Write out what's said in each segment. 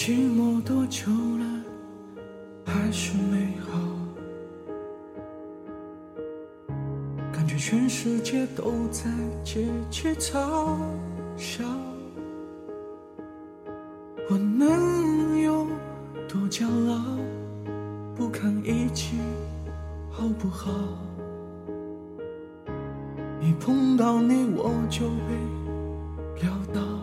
寂寞多久了，还是美好。感觉全世界都在窃窃嘲笑，我能有多骄傲？不堪一击，好不好？一碰到你，我就被撂倒。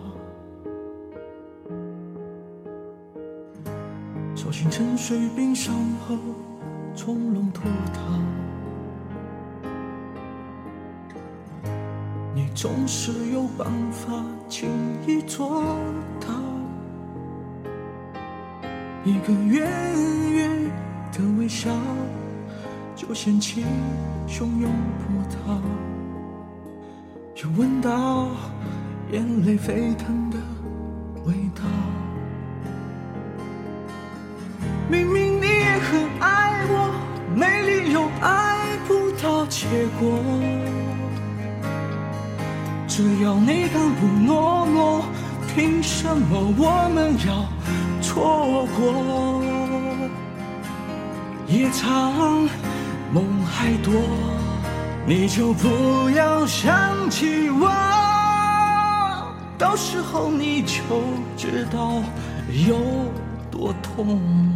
手心沉睡冰上后，从容脱逃。你总是有办法轻易做到，一个远远的微笑，就掀起汹涌波涛，又闻到眼泪沸腾的味道。明明你也很爱我，没理由爱不到结果。只要你敢不懦弱，凭什么我们要错过？夜长梦还多，你就不要想起我，到时候你就知道有多痛。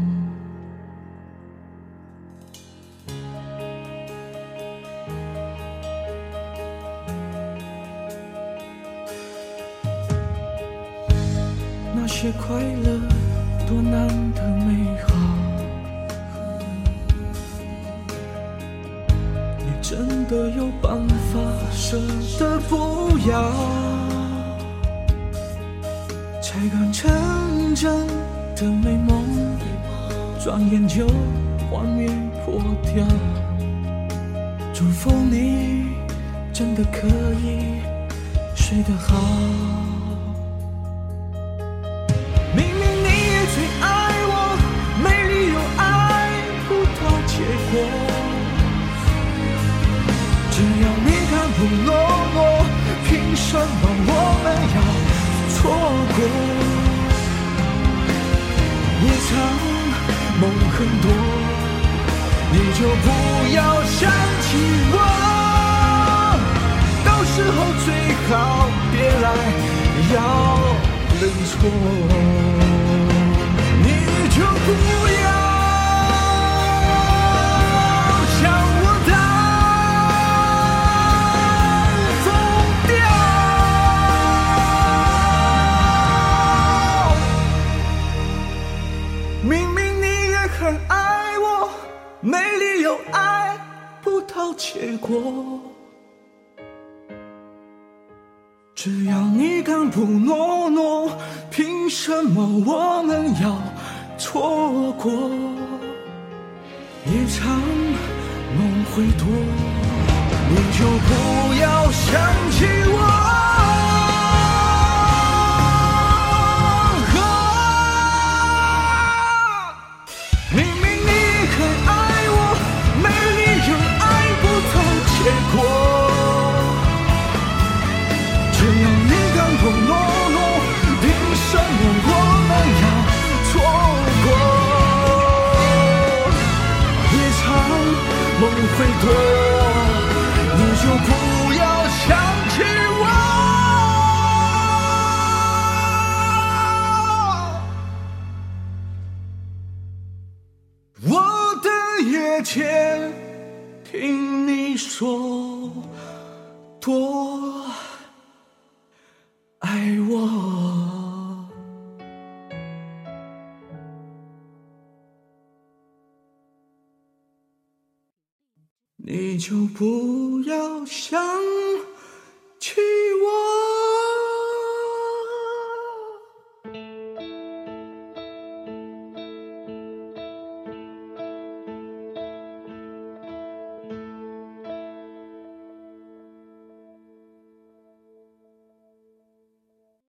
那些快乐多难得美好，你真的有办法舍得不要？才刚成真的美梦，转眼就幻灭破掉。祝福你真的可以睡得好。只要你敢不懦弱，凭什么我们要错过？夜长梦很多，你就不要想起我。到时候最好别来要认错，你就不要没理由爱不到结果。只要你敢不懦弱，凭什么我们要错过？夜长梦会多，你就不要想起我梦会多，你就不要想起我。我的夜间听你说多。爱我。你就不要想